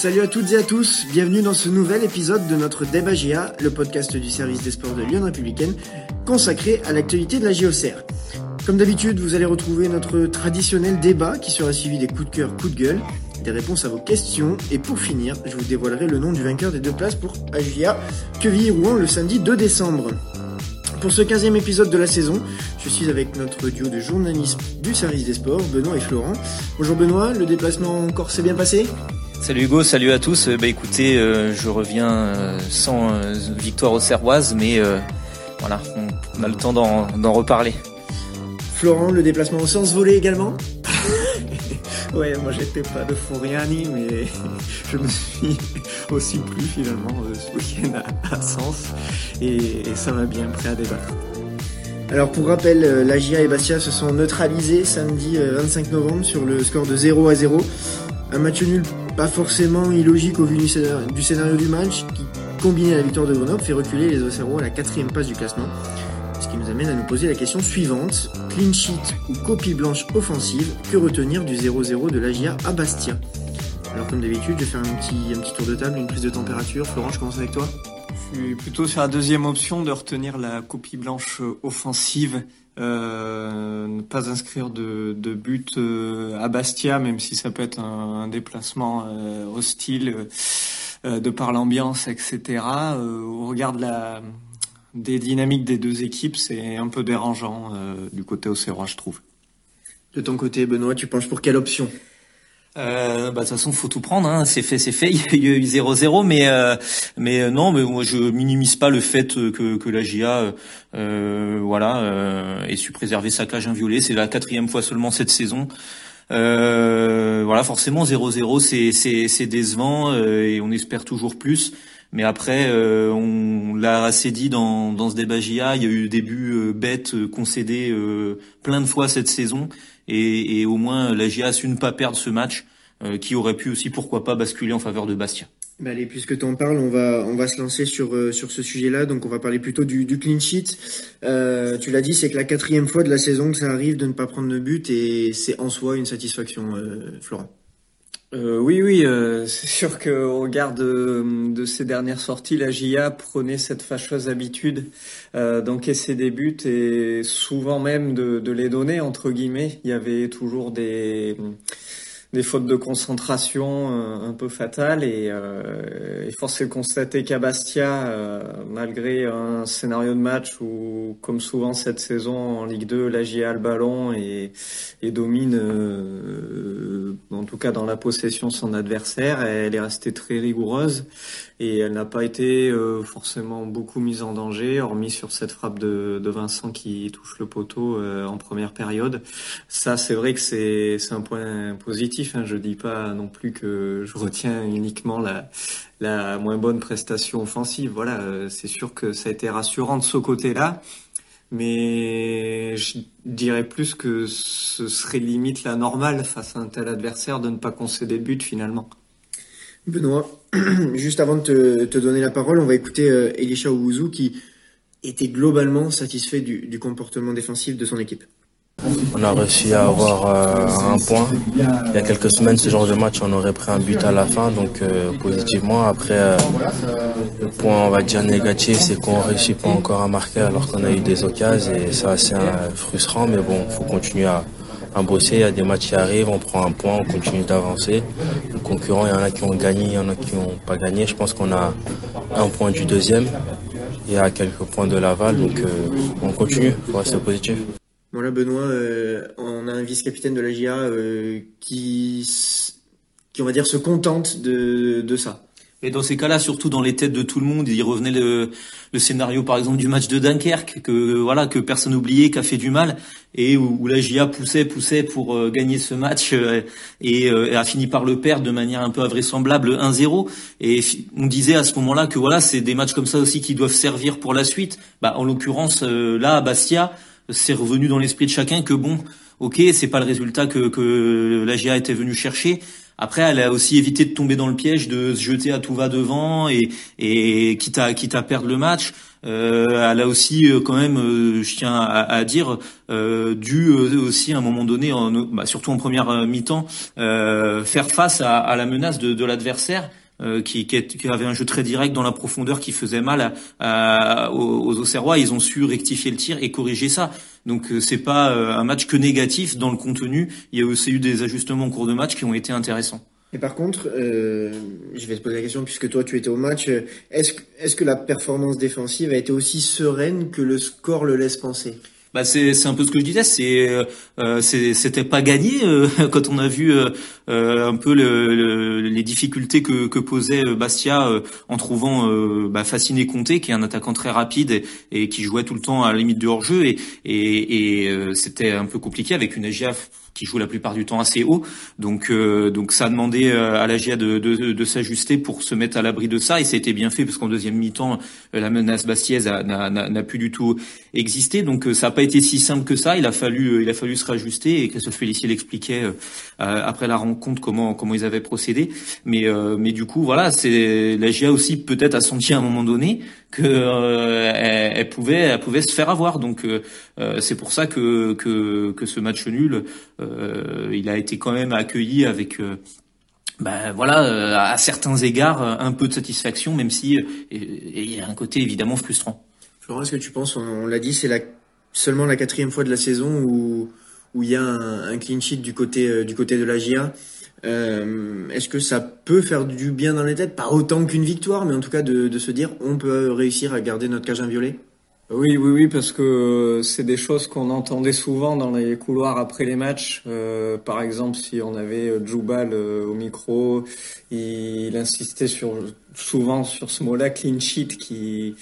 Salut à toutes et à tous, bienvenue dans ce nouvel épisode de notre Débat GA, le podcast du service des sports de Lyon Républicaine, consacré à l'actualité de la JOCR. Comme d'habitude, vous allez retrouver notre traditionnel débat qui sera suivi des coups de cœur, coups de gueule, des réponses à vos questions, et pour finir, je vous dévoilerai le nom du vainqueur des deux places pour AJA Quevilly-Rouen le samedi 2 décembre. Pour ce 15e épisode de la saison, je suis avec notre duo de journalistes du service des sports, Benoît et Florent. Bonjour Benoît, le déplacement encore s'est bien passé? Salut Hugo, salut à tous. Bah écoutez, euh, je reviens euh, sans euh, victoire aux Serroises, mais voilà, on, a le temps d'en reparler. Florent, le déplacement au sens volé également? Ouais, moi j'étais pas de Foriani, mais je me suis aussi plu finalement ce week-end à, Sens et, ça m'a bien prêt à débattre. Alors pour rappel, la GIA et Bastia se sont neutralisés samedi 25 novembre sur le score de 0 à 0. Un match nul pas forcément illogique au vu du scénario du match qui, combiné à la victoire de Grenoble, fait reculer les Océros à la quatrième place du classement. Ce qui nous amène à nous poser la question suivante. Clean sheet ou copie blanche offensive, que retenir du 0-0 de l'AGIA à Bastia? Alors comme d'habitude, je vais faire un petit, un petit tour de table, une prise de température. Florent, je commence avec toi. Je suis plutôt sur la deuxième option de retenir la copie blanche offensive euh, ne pas inscrire de, de but euh, à Bastia, même si ça peut être un, déplacement euh, hostile de par l'ambiance, etc. au regard la, des dynamiques des deux équipes, c'est un peu dérangeant du côté océrois, je trouve. De ton côté, Benoît, tu penches pour quelle option? Euh, bah de toute façon faut tout prendre hein. c'est fait c'est fait. Il y a eu 0-0 mais euh, mais euh, non mais moi je minimise pas le fait que que la GIA euh, voilà euh, ait su préserver sa cage inviolée. C'est la quatrième fois seulement cette saison. Voilà forcément 0-0 c'est c'est c'est décevant et on espère toujours plus mais après on l'a assez dit dans dans ce débat GIA il y a eu des buts bêtes concédés plein de fois cette saison et, au moins la GIA a su ne pas perdre ce match euh, qui aurait pu aussi pourquoi pas basculer en faveur de Bastia. Bah allez, puisque tu en parles, on va on va se lancer sur euh, sur ce sujet-là. Donc on va parler plutôt du, du clean sheet. Euh, tu l'as dit, c'est que la quatrième fois de la saison que ça arrive de ne pas prendre de but et c'est en soi une satisfaction, euh, Florent. Euh, oui, oui, euh, c'est sûr qu'au regard de, de, ces dernières sorties, la GIA prenait cette fâcheuse habitude euh, d'encaisser des buts et souvent même de, les donner, entre guillemets. Il y avait toujours des fautes de concentration euh, un peu fatales et, et force est de constater qu'à Bastia, malgré un scénario de match où, comme souvent cette saison en Ligue 2, la GIA a le ballon et, domine, en tout cas dans la possession, son adversaire, elle est restée très rigoureuse et elle n'a pas été euh, forcément beaucoup mise en danger, hormis sur cette frappe de, de Vincent qui touche le poteau euh, en première période. Ça, c'est vrai que c'est un point positif. Hein. Je dis pas non plus que je retiens uniquement la, la moins bonne prestation offensive. Voilà, euh, c'est sûr que ça a été rassurant de ce côté-là. Mais je dirais plus que ce serait limite la normale face à un tel adversaire de ne pas concéder de but finalement. Benoît, juste avant de te, donner la parole, on va écouter euh, Elisha Owuzu qui était globalement satisfait du, comportement défensif de son équipe. On a réussi à avoir euh, un point. Il y a quelques semaines, ce genre de match, on aurait pris un but à la fin, donc euh, positivement. Après, le point, on va dire négatif, c'est qu'on réussit pas encore à marquer alors qu'on a eu des occasions et ça, c'est frustrant, mais bon, faut continuer à, à bosser. Il y a des matchs qui arrivent, on prend un point, on continue d'avancer. Les concurrents, il y en a qui ont gagné, il y en a qui n'ont pas gagné. Je pense qu'on a un point du deuxième et à quelques points de Laval. Donc euh, on continue, il faut rester positif. Voilà Benoît, euh, on a un vice-capitaine de la GIA euh, qui, qui, on va dire, se contente de, de ça. Et dans ces cas-là, surtout dans les têtes de tout le monde, il revenait le, le scénario, par exemple, du match de Dunkerque, que voilà que personne n'oubliait, qui a fait du mal, et où, la GIA poussait, poussait pour euh, gagner ce match, euh, et, euh, a fini par le perdre de manière un peu invraisemblable 1-0. Et on disait à ce moment-là que voilà, c'est des matchs comme ça aussi qui doivent servir pour la suite. Bah, en l'occurrence, là, à Bastia, c'est revenu dans l'esprit de chacun que bon, ok, c'est pas le résultat que, que la GIA était venu chercher, après, elle a aussi évité de tomber dans le piège de se jeter à tout va devant et, et quitte à quitte à perdre le match. Euh, elle a aussi quand même, je tiens à, dire, dû aussi à un moment donné, bah, surtout en première mi-temps, faire face à, la menace de, de l'adversaire. Qui, qui, avait un jeu très direct dans la profondeur qui faisait mal à, aux, aux Auxerrois. Ils ont su rectifier le tir et corriger ça. Donc c'est pas un match que négatif dans le contenu. Il y a aussi eu des ajustements en cours de match qui ont été intéressants. Et par contre, euh, je vais te poser la question puisque toi tu étais au match. Est-ce est-ce que la performance défensive a été aussi sereine que le score le laisse penser? Bah c'est un peu ce que je disais c'est euh, c'était pas gagné euh, quand on a vu euh, euh, un peu le, les difficultés que, que posait Bastia en trouvant bah, Fasciné Conté qui est un attaquant très rapide et, qui jouait tout le temps à la limite du hors jeu et et, et c'était un peu compliqué avec une AGF qui joue la plupart du temps assez haut. Donc, euh, donc ça a demandé euh, à la GIA de, de, de s'ajuster pour se mettre à l'abri de ça. Et ça a été bien fait parce qu'en deuxième mi-temps, euh, la menace bastiaise n'a plus du tout existé. Donc ça n'a pas été si simple que ça. Il a fallu, il a fallu se rajuster. Et Christophe Félicie l'expliquait après la rencontre comment comment ils avaient procédé. Mais mais du coup, voilà, c'est la GIA aussi peut-être a senti à un moment donné que elle, pouvait elle pouvait se faire avoir. Donc c'est pour ça que, que que ce match nul euh, il a été quand même accueilli avec euh, ben voilà, euh, à certains égards, un peu de satisfaction, même si il y a un côté évidemment frustrant. Florent, est-ce que tu penses, on, l'a dit, c'est la, seulement la quatrième fois de la saison où où il y a un, clean sheet du côté du côté de la GIA. Est-ce que ça peut faire du bien dans les têtes? Pas autant qu'une victoire, mais en tout cas de, se dire on peut réussir à garder notre cage inviolée oui, oui, oui, parce que c'est des choses qu'on entendait souvent dans les couloirs après les matchs. Euh, par exemple, si on avait euh, Djoubal euh, au micro, il, insistait souvent sur ce mot-là, clean sheet, qui,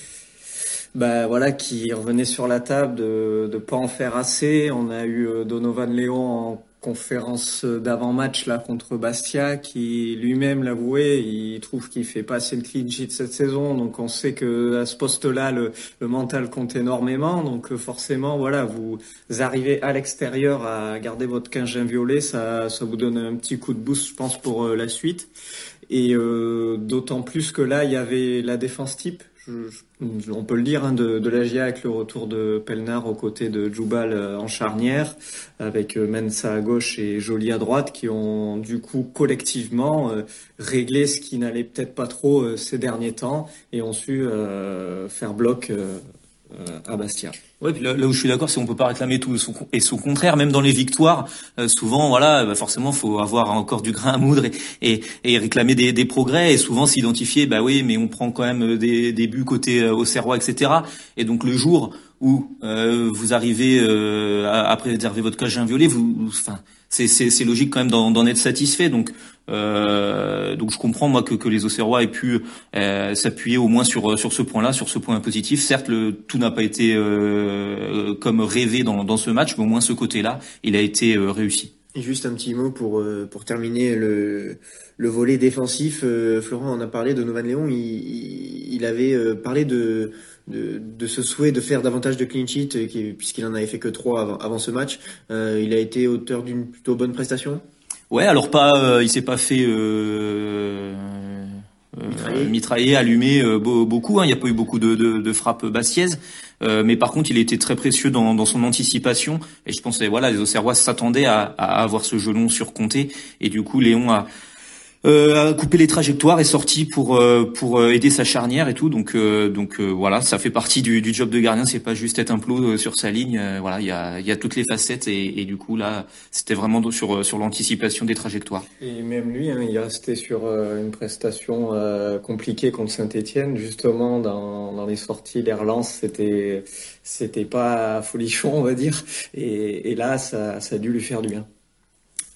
bah voilà, qui revenait sur la table de ne pas en faire assez. On a eu Donovan Léon en conférence d'avant-match là contre Bastia qui lui-même l'avouait, il trouve qu'il fait pas assez de clean sheet cette saison, donc on sait que à ce poste-là le, mental compte énormément, donc forcément voilà vous arrivez à l'extérieur à garder votre 15 violet, ça ça vous donne un petit coup de boost je pense pour euh, la suite et euh, d'autant plus que là il y avait la défense type. On peut le dire, hein, de, de la avec le retour de Pelnar aux côtés de Djoubal euh, en charnière, avec euh, Mensa à gauche et Jolie à droite, qui ont du coup collectivement euh, réglé ce qui n'allait peut-être pas trop ces derniers temps et ont su faire bloc à Bastia. Ouais, puis là, où je suis d'accord, c'est qu'on peut pas réclamer tout et son contraire, même dans les victoires, euh, souvent, voilà, bah forcément, faut avoir encore du grain à moudre et, et, réclamer des, des, progrès et souvent s'identifier, bah oui, mais on prend quand même euh, des, des buts côté euh, au Serrois, etc. Et donc le jour où euh, vous arrivez euh, à, préserver votre cage inviolé, vous, enfin, c'est logique quand même d'en être satisfait. Donc euh, donc je comprends moi que, les Auxerrois aient pu euh, s'appuyer au moins sur ce point-là, sur ce point positif. Certes, le, tout n'a pas été euh, comme rêvé dans, dans ce match, mais au moins ce côté-là, il a été euh, réussi. Juste un petit mot pour pour terminer le le volet défensif. Florent en a parlé de Novan Léon. Il, il avait parlé de de, de, ce souhait de faire davantage de clean sheet, puisqu'il en avait fait que trois avant, avant ce match. Euh, il a été auteur d'une plutôt bonne prestation? Ouais, alors pas, euh, il s'est pas fait euh, euh mitrailler. allumé euh, beaucoup. Hein. Il n'y a pas eu beaucoup de, de, de frappes bastiaises, mais par contre, il était très précieux dans, dans son anticipation. Et je pense, que voilà, les Auxerrois s'attendaient à, à, avoir ce gelon sur Comté, et du coup, Léon a euh, a coupé les trajectoires, est sorti pour euh, pour euh, aider sa charnière et tout. Donc euh, donc voilà, ça fait partie du, du job de gardien. C'est pas juste être un plot sur sa ligne. voilà, il y a il y a toutes les facettes et, et du coup là, c'était vraiment sur sur l'anticipation des trajectoires. Et même lui, hein, il est resté sur une prestation compliquée contre Saint-Étienne. Justement, dans dans les sorties, les relances, c'était c'était pas folichon, on va dire. Et, et là, ça ça a dû lui faire du bien.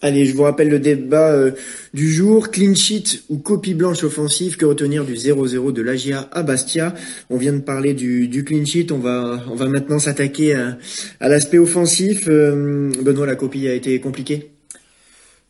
Allez, je vous rappelle le débat euh, du jour. Clean sheet ou copie blanche offensive, que retenir du 0-0 de l'Agia à Bastia? On vient de parler du, du clean sheet, on va, on va maintenant s'attaquer à, l'aspect offensif. Euh, Benoît, la copie a été compliquée?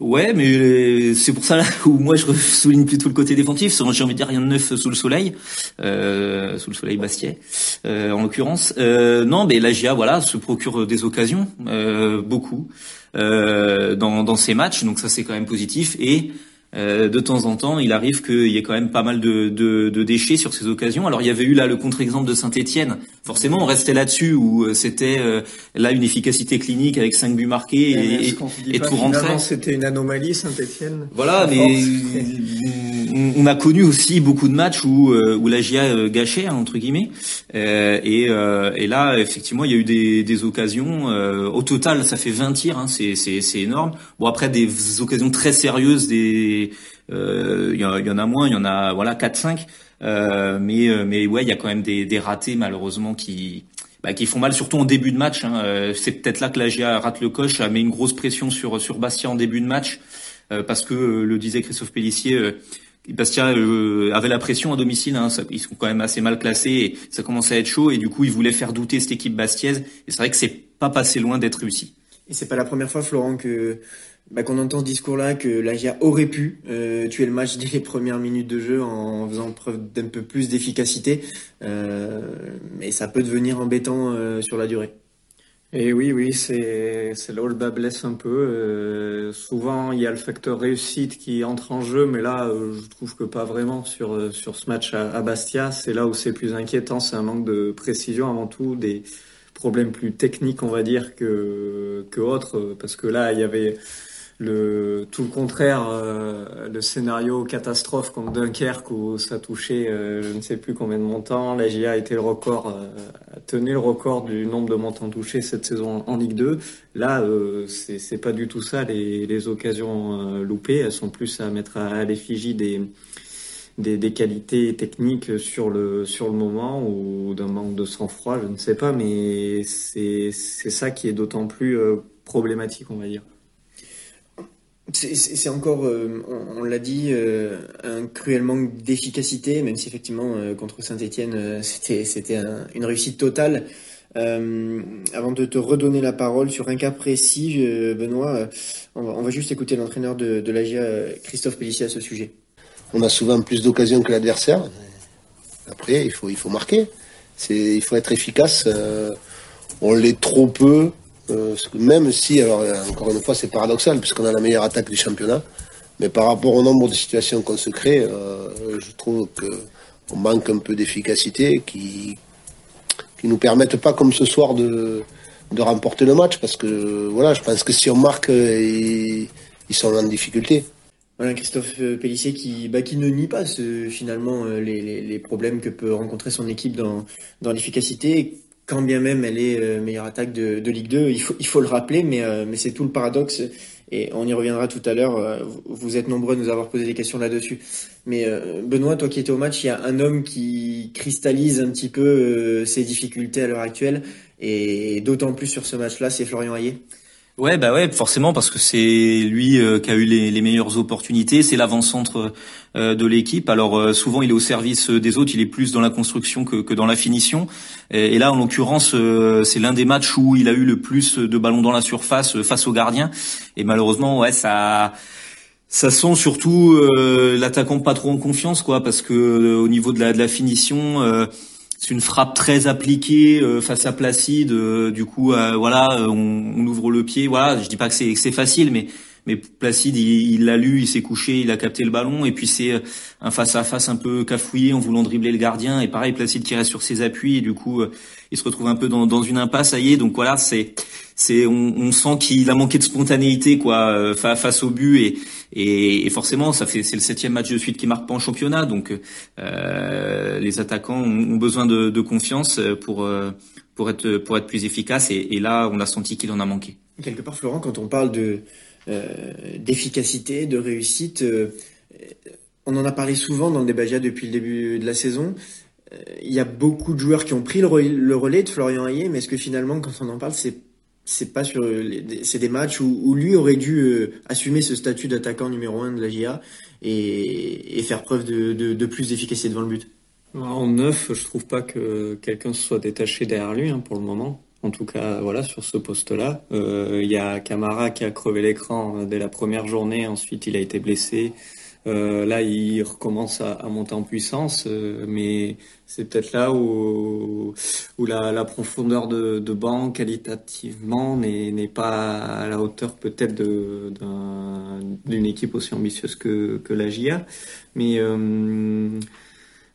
Ouais, mais c'est pour ça où moi je souligne plutôt le côté défensif. J'ai envie de dire rien de neuf sous le soleil, euh, sous le soleil bastiais, euh, en l'occurrence. Euh, non, mais l'AGIA, voilà, se procure des occasions, euh, beaucoup, euh, dans, dans ces matchs. Donc ça c'est quand même positif. Et euh, de temps en temps, il arrive qu'il y ait quand même pas mal de, de, de, déchets sur ces occasions. Alors il y avait eu là le contre-exemple de Saint-Etienne. Forcément, on restait là-dessus où euh, c'était euh, là une efficacité clinique avec cinq buts marqués et, et, tout rentrait. C'était une anomalie Saint-Etienne. Voilà, mais on a connu aussi beaucoup de matchs où où la GIA gâchait hein, entre guillemets. et, et là, effectivement, il y a eu des, des occasions. au total, ça fait 20 tirs, hein, c'est énorme. Bon après des occasions très sérieuses des euh, il y, en a moins, il y en a voilà 4-5. Euh, mais euh, mais ouais, il y a quand même des, des ratés malheureusement qui bah, qui font mal, surtout en début de match. Hein. C'est peut-être là que la GIA rate le coche, mis une grosse pression sur sur Bastia en début de match, parce que le disait Christophe Pellissier. Bastia avait la pression à domicile, hein, ils sont quand même assez mal classés et ça commençait à être chaud et du coup ils voulaient faire douter cette équipe bastiaise et c'est vrai que c'est pas passé loin d'être réussi. Et c'est pas la première fois Florent que bah, qu'on entend ce discours-là que l'AGIA aurait pu euh, tuer le match dès les premières minutes de jeu en faisant preuve d'un peu plus d'efficacité, euh, mais ça peut devenir embêtant euh, sur la durée. Et oui, oui, c'est là où le bas blesse un peu. souvent, il y a le facteur réussite qui entre en jeu, mais là, je trouve que pas vraiment sur sur ce match à, à Bastia. C'est là où c'est plus inquiétant, c'est un manque de précision avant tout, des problèmes plus techniques, on va dire, que que autres, parce que là, il y avait le tout le contraire, euh, le scénario catastrophe comme Dunkerque où ça touchait euh, je ne sais plus combien de montants. La GIA a été le record, euh, tenait le record du nombre de montants touchés cette saison en, Ligue 2. Là, euh, c'est pas du tout ça. Les, occasions loupées, elles sont plus à mettre à, l'effigie des, qualités techniques sur le moment ou d'un manque de sang-froid, je ne sais pas, mais c'est c'est ça qui est d'autant plus problématique, on va dire. C'est encore, euh, on, l'a dit, euh, un cruel manque d'efficacité, même si effectivement euh, contre Saint-Etienne c'était une réussite totale. avant de te redonner la parole sur un cas précis, Benoît, on va, juste écouter l'entraîneur de, de l'AGA, Christophe Pellissier, à ce sujet. On a souvent plus d'occasions que l'adversaire. Après, il faut marquer. Il faut être efficace. on l'est trop peu. Euh, même si, alors euh, encore une fois, c'est paradoxal, puisqu'on a la meilleure attaque du championnat, mais par rapport au nombre de situations qu'on se crée, euh, je trouve qu'on manque un peu d'efficacité qui qui nous permettent pas, comme ce soir, de, de remporter le match, parce que voilà, je pense que si on marque, ils, sont en difficulté. Voilà, Christophe Pellissier qui, bah, qui ne nie pas finalement les, les, les, problèmes que peut rencontrer son équipe dans, dans l'efficacité, quand bien même elle est euh, meilleure attaque de, de, Ligue 2, il faut, il faut le rappeler, mais, euh, mais c'est tout le paradoxe, et on y reviendra tout à l'heure, euh, vous êtes nombreux à nous avoir posé des questions là-dessus. Mais Benoît, toi qui étais au match, il y a un homme qui cristallise un petit peu ses difficultés à l'heure actuelle, et d'autant plus sur ce match-là, c'est Florian Hayé. Ouais, bah ouais, forcément parce que c'est lui euh, qui a eu les, les meilleures opportunités, c'est l'avant-centre euh, de l'équipe. Alors euh, souvent il est au service des autres, il est plus dans la construction que, que dans la finition. Et, là en l'occurrence c'est l'un des matchs où il a eu le plus de ballons dans la surface face au gardien. Et malheureusement ouais ça ça sent surtout l'attaquant pas trop en confiance quoi, parce que au niveau de la, de la finition c'est une frappe très appliquée euh, face à Placide. Euh, du coup, euh, voilà, on, on, ouvre le pied. Voilà, je dis pas que c'est facile, mais mais Placide, il l'a lu, il s'est couché, il a capté le ballon, et puis c'est un face à face un peu cafouillé en voulant dribbler le gardien, et pareil, Placide qui reste sur ses appuis, et du coup, il se retrouve un peu dans, dans une impasse. Ça y est, donc voilà, c'est c'est on, on sent qu'il a manqué de spontanéité quoi face au but et et, forcément, ça fait c'est le septième match de suite qui marque pas en championnat, donc euh, les attaquants ont, besoin de, de, confiance pour euh, pour être pour être plus efficaces. Et, et là, on a senti qu'il en a manqué. Quelque part, Florent, quand on parle de euh, d'efficacité, de réussite, euh, on en a parlé souvent dans le débat depuis le début de la saison. Euh, il y a beaucoup de joueurs qui ont pris le relais de Florian Hayé, mais est-ce que finalement, quand on en parle, c'est c'est pas sur c'est des matchs où, lui aurait dû euh, assumer ce statut d'attaquant numéro un de la GIA et, faire preuve de, de, de plus d'efficacité devant le but. En neuf, je trouve pas que quelqu'un se soit détaché derrière lui hein, pour le moment. En tout cas, voilà, sur ce poste-là, euh, il y a Camara qui a crevé l'écran dès la première journée. Ensuite, il a été blessé. Euh, là, il recommence à, monter en puissance, euh, mais c'est peut-être là où, la, profondeur de, de banc qualitativement n'est pas à la hauteur peut-être d'une équipe aussi ambitieuse que, que la GIA. Mais, euh,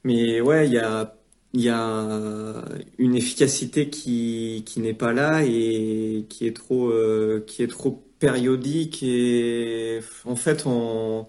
mais ouais, il y a une efficacité qui, n'est pas là et qui est trop qui est trop périodique et en fait on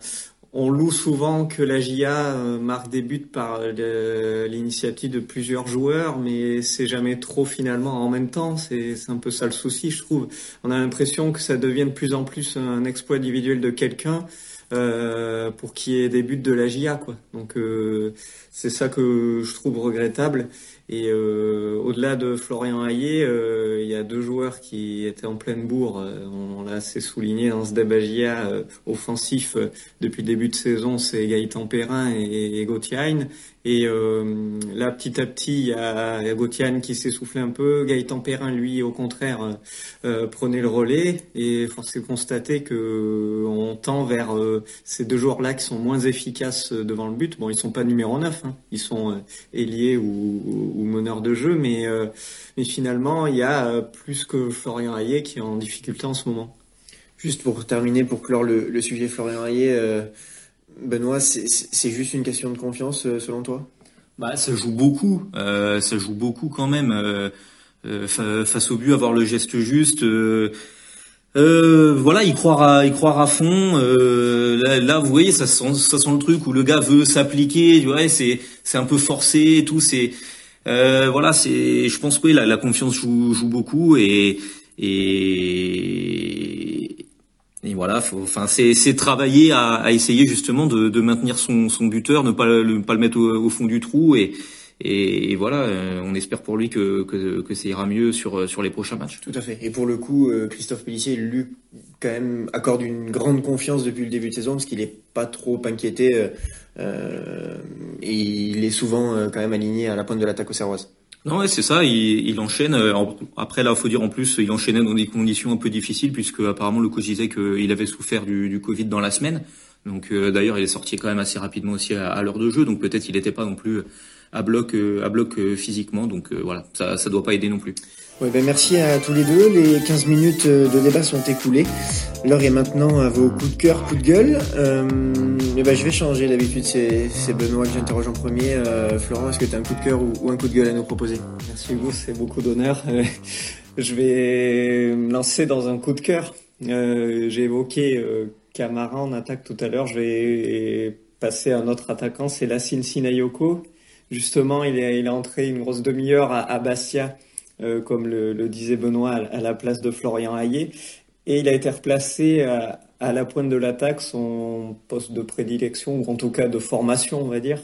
on loue souvent que la GIA euh, marque des buts par l'initiative de plusieurs joueurs, mais c'est jamais trop finalement en même temps. C'est un peu ça le souci, je trouve. On a l'impression que ça devient de plus en plus un exploit individuel de quelqu'un euh, pour qu'il y ait des buts de la GIA, quoi. Donc euh, c'est ça que je trouve regrettable. Et euh, au-delà de Florian Hayé, euh, il y a deux joueurs qui étaient en pleine bourre. Euh, on, l'a assez souligné dans ce débagia offensif depuis le début de saison, c'est Gaëtan Perrin et, et Gauthier et euh, là, petit à petit, il y a Gauthier qui s'essoufflait un peu. Gaëtan Perrin, lui, au contraire, euh, prenait le relais. Et force est de constater que on tend vers euh, ces deux joueurs-là qui sont moins efficaces devant le but. Bon, ils sont pas numéro 9, hein. ils sont euh, ailiers ou, ou, meneurs de jeu, mais, euh, finalement, il y a plus que Florian Hayé qui est en difficulté en ce moment. Juste pour terminer, pour clore le, sujet Florian Hayé Benoît, c'est juste une question de confiance euh, selon toi? Bah, ça joue beaucoup. Euh, ça joue beaucoup quand même. Euh, euh face au but, avoir le geste juste. Euh, voilà, y croire à, y croire à fond. Là, là, vous voyez, ça sent, ça sent le truc où le gars veut s'appliquer. Ouais, c'est, c'est un peu forcé et tout. C'est, voilà, c'est, je pense que oui, la, la confiance joue, joue beaucoup et et et voilà, faut, enfin, c'est, travailler à, à, essayer justement de, de maintenir son, son, buteur, ne pas le, pas le mettre au, fond du trou et, et, voilà, euh, on espère pour lui que, que, que, ça ira mieux sur, sur les prochains matchs. Tout à fait. Et pour le coup, euh, Christophe Pellissier lui quand même accorde une grande confiance depuis le début de saison parce qu'il est pas trop inquiété euh, euh et il est souvent quand même aligné à la pointe de l'attaque au Serroise. Non, ouais, c'est ça. Il, enchaîne. Euh, après, là, faut dire en plus, il enchaînait dans des conditions un peu difficiles puisque apparemment le coach disait qu'il avait souffert du, Covid dans la semaine. Donc, euh, d'ailleurs, il est sorti quand même assez rapidement aussi à, l'heure de jeu. Donc, peut-être il n'était pas non plus à bloc, euh, à bloc physiquement. Donc, voilà, ça, ça doit pas aider non plus. Ouais, ben merci à tous les deux. Les 15 minutes de débat sont écoulées. L'heure est maintenant à vos coups de cœur, coups de gueule. Euh, mais ben, je vais changer. D'habitude, c'est, Benoît que j'interroge en premier. Euh, Florent, est-ce que tu as un coup de cœur ou, un coup de gueule à nous proposer? Merci Hugo, c'est beaucoup d'honneur. je vais me lancer dans un coup de cœur. Euh, j'ai évoqué euh, Camara en attaque tout à l'heure. Je vais passer à un autre attaquant, c'est Lassine Sinayoko. Justement, il est, il est entré une grosse demi-heure à, à Bastia euh, comme le, le, disait Benoît, à la place de Florian Hayé. Et il a été replacé à, à la pointe de l'attaque, son poste de prédilection, ou en tout cas de formation, on va dire.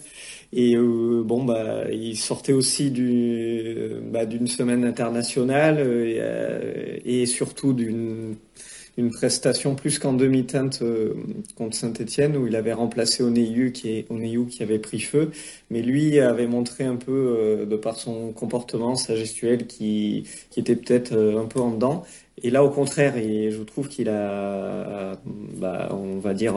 Et euh, bon, bah, il sortait aussi du, bah, d'une semaine internationale euh, et surtout d'une une prestation plus qu'en demi-teinte euh, contre Saint-Etienne où il avait remplacé Oneyu qui, Oneyu qui avait pris feu. Mais lui avait montré un peu, euh, de par son comportement, sa gestuelle, qui, qui était peut-être euh, un peu en dedans. Et là, au contraire, et je trouve qu'il a, bah, on va dire,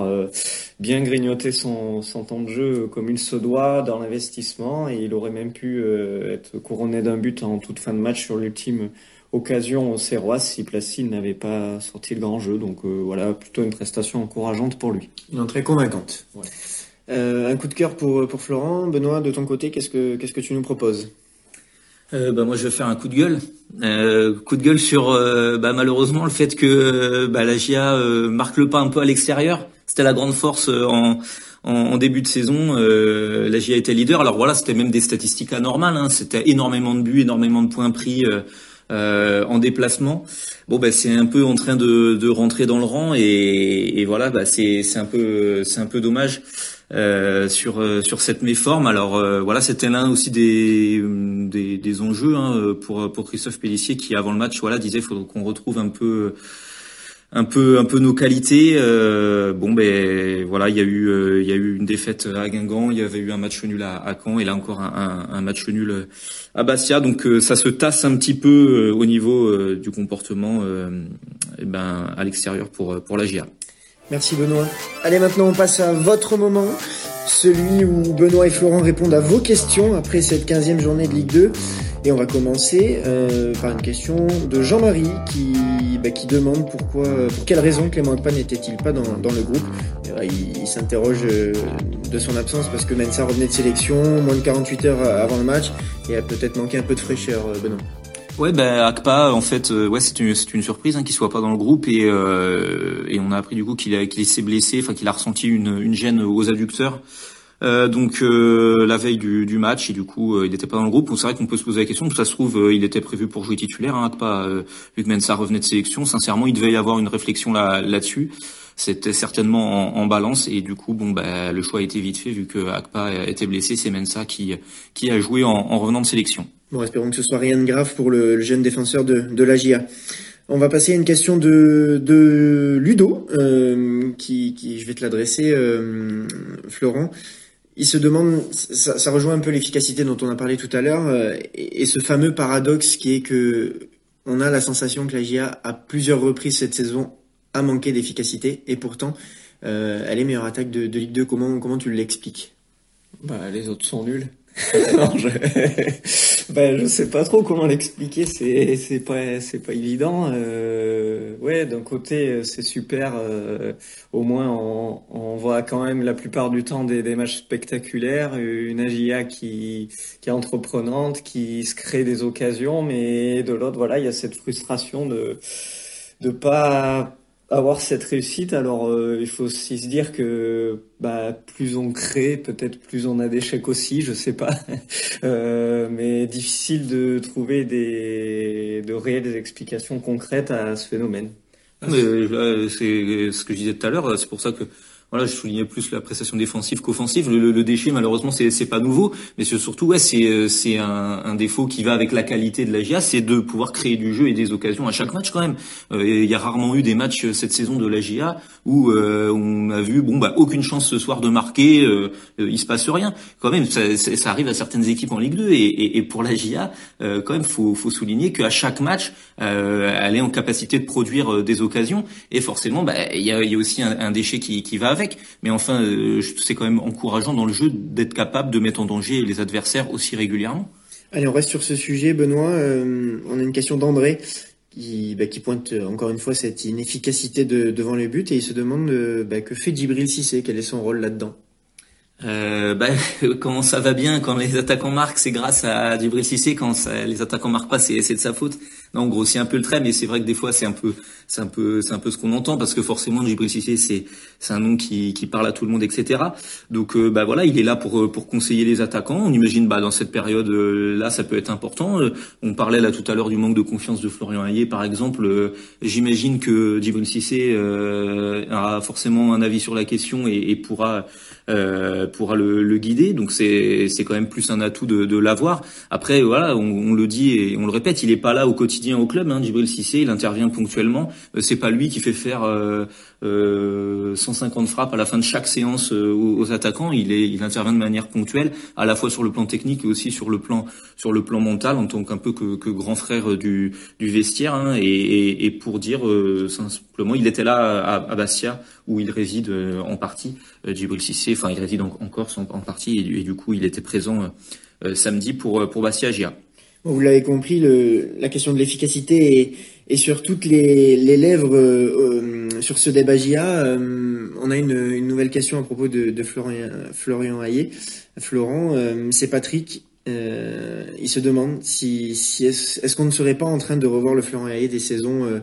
bien grignoté son, son temps de jeu comme il se doit dans l'investissement. Et il aurait même pu être couronné d'un but en toute fin de match sur l'ultime occasion au Serrois si Placide n'avait pas sorti le grand jeu. Donc euh, voilà, plutôt une prestation encourageante pour lui. Une entrée convaincante. Ouais. Euh, un coup de cœur pour, pour Florent. Benoît, de ton côté, qu'est-ce que, qu'est-ce que tu nous proposes? Euh, bah moi je vais faire un coup de gueule, euh, coup de gueule sur euh, bah, malheureusement le fait que bah, la GIA marque le pas un peu à l'extérieur. C'était la grande force en, en, en, début de saison. la GIA était leader. Alors voilà, c'était même des statistiques anormales. Hein. C'était énormément de buts, énormément de points pris euh, en déplacement. Bon, bah, c'est un peu en train de, de rentrer dans le rang et, et voilà, bah, c'est c'est un peu c'est un peu dommage. Euh, sur euh, sur cette méforme. Alors euh, voilà, c'était l'un aussi des des, des enjeux hein, pour pour Christophe Pellissier qui avant le match voilà disait faut qu'on retrouve un peu un peu un peu nos qualités. Euh, bon ben voilà, il y a eu euh, il y a eu une défaite à Guingamp, il y avait eu un match nul à, à Caen et là encore un, un, match nul à Bastia. Donc euh, ça se tasse un petit peu euh, au niveau du comportement eh ben à l'extérieur pour pour la. Merci Benoît. Allez maintenant on passe à votre moment, celui où Benoît et Florent répondent à vos questions après cette 15e journée de Ligue 2. Et on va commencer euh, par une question de Jean-Marie qui, bah, qui demande pourquoi, pour quelle raison Clément Pan n'était-il pas dans, dans, le groupe. il, s'interroge euh, de son absence parce que Mensa revenait de sélection moins de 48 heures avant le match et a peut-être manqué un peu de fraîcheur, euh, Benoît. Ouais, ben Akpa, en fait, euh, ouais, c'est une, une surprise hein, qu'il soit pas dans le groupe et euh, et on a appris du coup qu'il qu'il s'est blessé, enfin qu'il a ressenti une, une gêne aux adducteurs. Euh, donc euh, la veille du, du, match et du coup euh, il n'était pas dans le groupe. c'est vrai qu'on peut se poser la question. Ça se trouve il était prévu pour jouer titulaire. Hein, Akpa, vu que Mensa revenait de sélection. Sincèrement, il devait y avoir une réflexion là là-dessus. C'était certainement en, en, balance et du coup bon bah le choix a été vite fait vu que Akpa était blessé. C'est Mensa qui qui a joué en, en revenant de sélection. Bon, espérons que ce soit rien de grave pour le, le jeune défenseur de, de la GIA. On va passer à une question de, de Ludo, euh, qui, qui, je vais te l'adresser, euh, Florent. Il se demande, ça, rejoint un peu l'efficacité dont on a parlé tout à l'heure, euh, et, et, ce fameux paradoxe qui est que on a la sensation que la GIA, à plusieurs reprises cette saison, a manqué d'efficacité, et pourtant, euh, elle est meilleure attaque de, de Ligue 2. Comment, comment tu l'expliques? Bah, Les autres sont nuls. je... ben, je sais pas trop comment l'expliquer. C'est c'est pas c'est pas évident. Euh, ouais, d'un côté c'est super. Euh, au moins on, voit quand même la plupart du temps des, des matchs spectaculaires. Une AGIA qui qui est entreprenante, qui se crée des occasions, mais de l'autre voilà il y a cette frustration de de pas avoir cette réussite, alors euh, il faut aussi se dire que bah, plus on crée, peut-être plus on a d'échecs aussi, je sais pas. euh, mais difficile de trouver des de réelles explications concrètes à ce phénomène. Euh, c'est ce que je disais tout à l'heure, c'est pour ça que voilà, je soulignais plus la prestation défensive qu'offensive. Le, le, déchet, malheureusement, c'est c'est pas nouveau, mais c'est surtout ouais, c'est euh, c'est un, un, défaut qui va avec la qualité de la GIA, c'est de pouvoir créer du jeu et des occasions à chaque match quand même. Euh, il y a rarement eu des matchs euh, cette saison de la GIA où euh, on a vu bon bah aucune chance ce soir de marquer, euh, il se passe rien. Quand même, ça, ça, arrive à certaines équipes en Ligue 2 et, et, et pour la GIA, quand même, faut faut souligner qu'à chaque match, elle est en capacité de produire des occasions et forcément, bah il y a, y a aussi un, un déchet qui qui va avec. Mais enfin, euh, c'est quand même encourageant dans le jeu d'être capable de mettre en danger les adversaires aussi régulièrement. Allez, on reste sur ce sujet, Benoît. Euh, on a une question d'André qui, bah, qui, pointe encore une fois cette inefficacité de, devant les buts et il se demande euh, bah, que fait Djibril Cissé, quel est son rôle là-dedans? Euh, bah, comment ça va bien quand les attaquants marquent, c'est grâce à Djibril Cissé. Quand ça, les attaquants marquent pas, c'est de sa faute. Non, on grossit un peu le trait, mais c'est vrai que des fois c'est un peu, c'est un peu, c'est un peu ce qu'on entend parce que forcément Djibril Cissé c'est c'est un nom qui, qui parle à tout le monde, etc. Donc euh, bah voilà, il est là pour euh, pour conseiller les attaquants. On imagine bah dans cette période euh, là, ça peut être important. on parlait là tout à l'heure du manque de confiance de Florian Hayé, par exemple. J'imagine que Djibril Cissé aura forcément un avis sur la question et, pourra pourra le, guider. Donc c'est c'est quand même plus un atout de, l'avoir. Après voilà, on, on, le dit et on le répète, il est pas là au quotidien au club. Hein, Djibril Cissé, il intervient ponctuellement. c'est pas lui qui fait faire euh, 150 frappes à la fin de chaque séance euh, aux, attaquants. Il, est, il intervient de manière ponctuelle, à la fois sur le plan technique et aussi sur le plan sur le plan mental, en tant qu'un peu que, que, grand frère du, du vestiaire. Hein, et, et, et, pour dire euh, simplement, il était là à, à Bastia où il réside euh, en partie. Djibril Cissé, enfin il réside en, Corse en, partie et, du coup il était présent samedi pour pour Bastia Gia. Vous l'avez compris, la question de l'efficacité est, sur toutes les, lèvres euh, sur ce débat GIA. Euh, on a une, nouvelle question à propos de, de Florian, Florian. Florent, euh, c'est Patrick. il se demande si, est-ce est qu'on ne serait pas en train de revoir le Florian Hayé des saisons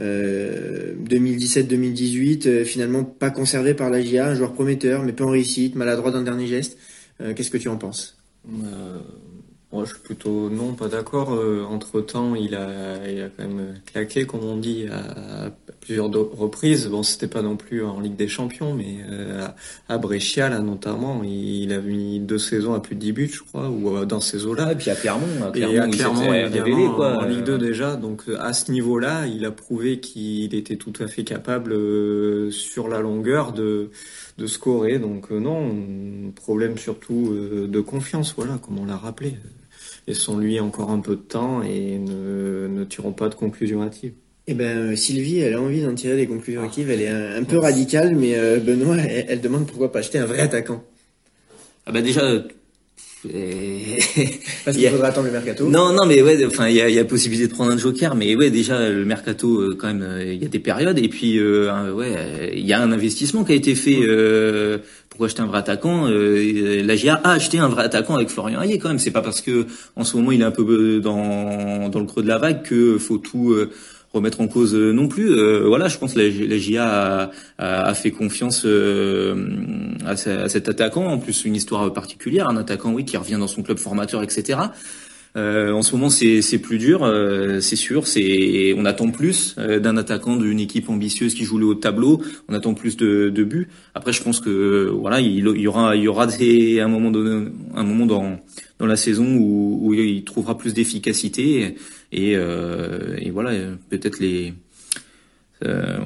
2017-2018, finalement pas conservé par la GIA, un joueur prometteur mais peu en réussite, maladroit d'un dernier geste. Qu'est-ce que tu en penses? Moi, je suis plutôt non, pas d'accord. Euh, entre temps, il a, il a quand même claqué, comme on dit, à, plusieurs reprises. Bon, c'était pas non plus en Ligue des Champions, mais euh, à, Brescia, là, notamment, il, a mis deux saisons à plus de 10 buts, je crois, ou euh, dans ces eaux-là. et puis à Clermont, à Clermont, il, révélé, quoi. En Ligue 2 déjà, donc à ce niveau-là, il a prouvé qu'il était tout à fait capable sur la longueur de de scorer. Donc non, problème surtout de confiance, voilà, comme on l'a rappelé laissons-lui encore un peu de temps et ne, ne tirons pas de conclusion hâtive. Eh ben Sylvie, elle a envie d'en tirer des conclusions actives. Elle est un, peu radicale, mais Benoît, elle, demande pourquoi pas acheter un vrai attaquant. Ah bah déjà, parce qu'il faudra attendre le mercato. Non, non, mais ouais, enfin, il y a, y a possibilité de prendre un joker, mais ouais, déjà le mercato, euh, quand même, euh, il y a des périodes, et puis euh, ouais, il y a un investissement qui a été fait euh, pour acheter un vrai attaquant. la GIA a acheté un vrai attaquant avec Florian Hayé, quand même. C'est pas parce que en ce moment il est un peu dans dans le creux de la vague que faut tout remettre en cause euh, non plus. Euh, voilà, je pense que la, a, fait confiance euh, à, cet attaquant. En plus, une histoire particulière, un attaquant oui qui revient dans son club formateur, etc. Euh, en ce moment, c'est plus dur, c'est sûr. On attend plus d'un attaquant d'une équipe ambitieuse qui joue le haut de tableau. On attend plus de, buts. Après, je pense que voilà, il, y aura il y aura un moment donné, un moment dans dans la saison où, où il trouvera plus d'efficacité. Et, euh, et voilà, peut-être les euh,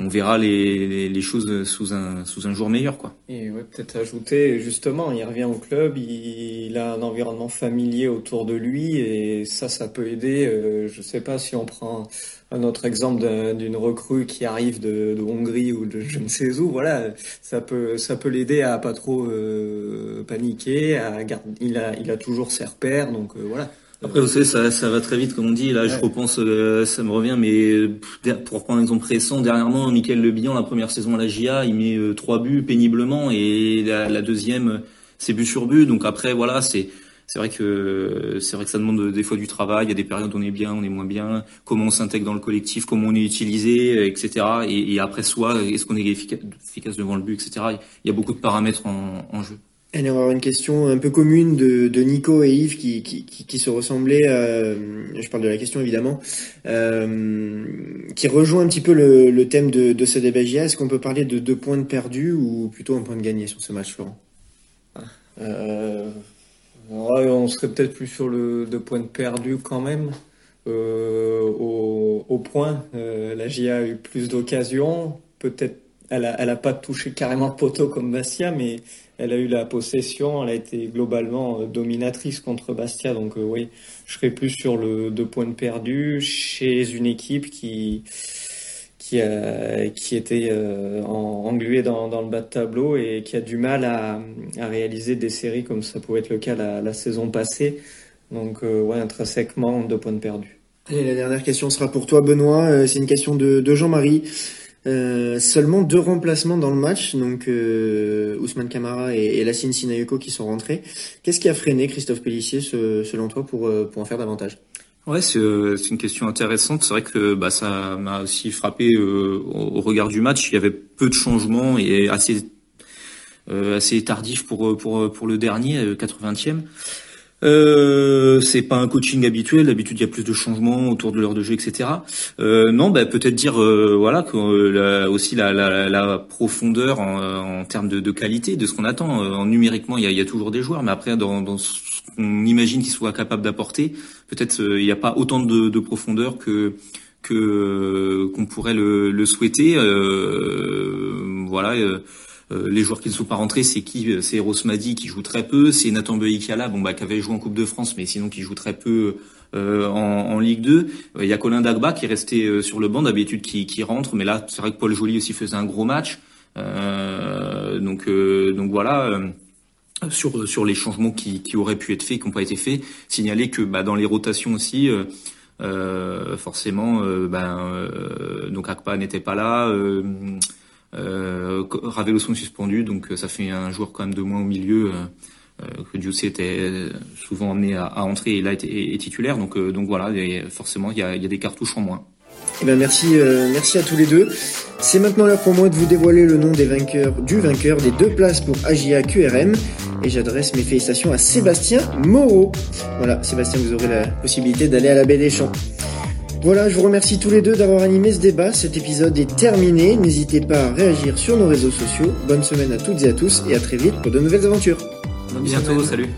on verra les, les, choses sous un sous un jour meilleur quoi. Et ouais, peut-être ajouter justement, il revient au club, il, a un environnement familier autour de lui et ça ça peut aider. Euh, je sais pas si on prend un autre exemple d'une recrue qui arrive de, de, Hongrie ou de je ne sais où, voilà, ça peut ça peut l'aider à pas trop euh, paniquer, à garder, il a il a toujours ses repères donc euh, voilà. Après, vous savez, ça, ça va très vite, comme on dit. Là, je repense, euh, ça me revient, mais pour prendre un exemple récent, dernièrement, Michael Le Bihan, la première saison à la GIA, il met euh, trois buts péniblement, et la, la deuxième, c'est but sur but. Donc après, voilà, c'est c'est vrai que c'est vrai que ça demande des fois du travail. Il y a des périodes où on est bien, on est moins bien. Comment on s'intègre dans le collectif, comment on est utilisé, etc. Et, et après, soit est-ce qu'on est efficace, efficace, devant le but, etc. Il y a beaucoup de paramètres en, en jeu. Elle y aura une question un peu commune de, Nico et Yves qui, qui, se ressemblaient, euh, je parle de la question évidemment, euh, qui rejoint un petit peu le, thème de, de ce débat Est-ce qu'on peut parler de deux points de perdus ou plutôt un point de gagné sur ce match, Florent? Euh, On serait peut-être plus sur le deux points de perdus quand même. Au, point, la GIA a eu plus d'occasions, peut-être elle a, elle a pas touché carrément le poteau comme Bastia, mais elle a eu la possession, elle a été globalement euh, dominatrice contre Bastia. Donc euh, oui, je serais plus sur le deux points de perdu chez une équipe qui qui, était euh, engluée dans, le bas de tableau et qui a du mal à, réaliser des séries comme ça pouvait être le cas la, la saison passée. Donc ouais, intrinsèquement, deux points de perdu. Et la dernière question sera pour toi, Benoît. C'est une question de Jean-Marie. Euh, seulement deux remplacements dans le match, donc euh, Ousmane Kamara et, et Lassine Sinayuko qui sont rentrés. Qu'est-ce qui a freiné Christophe Pellissier, selon toi, pour, euh, pour en faire davantage? Ouais, c'est une question intéressante. C'est vrai que bah, ça m'a aussi frappé au, regard du match. Il y avait peu de changements et assez assez tardif pour pour pour le dernier, 80e. Euh, c'est pas un coaching habituel. D'habitude, il y a plus de changements autour de l'heure de jeu, etc. Euh, non, bah, peut-être dire euh, voilà que euh, aussi la, la, la, profondeur en, en termes de, de, qualité de ce qu'on attend. En numériquement, il y a, y a, toujours des joueurs, mais après dans, dans ce qu'on imagine qu'ils soient capables d'apporter, peut-être il n'y a pas autant de, de profondeur que que qu'on pourrait le, le souhaiter. voilà. Euh, les joueurs qui ne sont pas rentrés, c'est qui euh, C'est Rosmadi qui joue très peu, c'est Nathan Beikala, bon bah qui avait joué en Coupe de France, mais sinon qui joue très peu euh, en, en, Ligue 2. Il y a Colin Dagba qui est resté sur le banc d'habitude qui, qui rentre, mais là c'est vrai que Paul Joly aussi faisait un gros match. donc donc voilà sur sur les changements qui, qui auraient pu être faits, qui n'ont pas été faits, signaler que bah, dans les rotations aussi, euh, forcément, euh, ben donc Akpa n'était pas là. Euh, Ravelo sont suspendus, donc euh, ça fait un joueur quand même de moins au milieu. Euh, que Dieu était souvent amené à, entrer et là est, est, titulaire. Donc, donc voilà, forcément, il y a, des cartouches en moins. Eh ben merci, euh, merci à tous les deux. C'est maintenant l'heure pour moi de vous dévoiler le nom des vainqueurs, du vainqueur des deux places pour AGA QRM. Et j'adresse mes félicitations à Sébastien Moreau. Voilà, Sébastien, vous aurez la possibilité d'aller à la baie des champs. Voilà, je vous remercie tous les deux d'avoir animé ce débat. Cet épisode est terminé. N'hésitez pas à réagir sur nos réseaux sociaux. Bonne semaine à toutes et à tous et à très vite pour de nouvelles aventures. À bientôt, salut.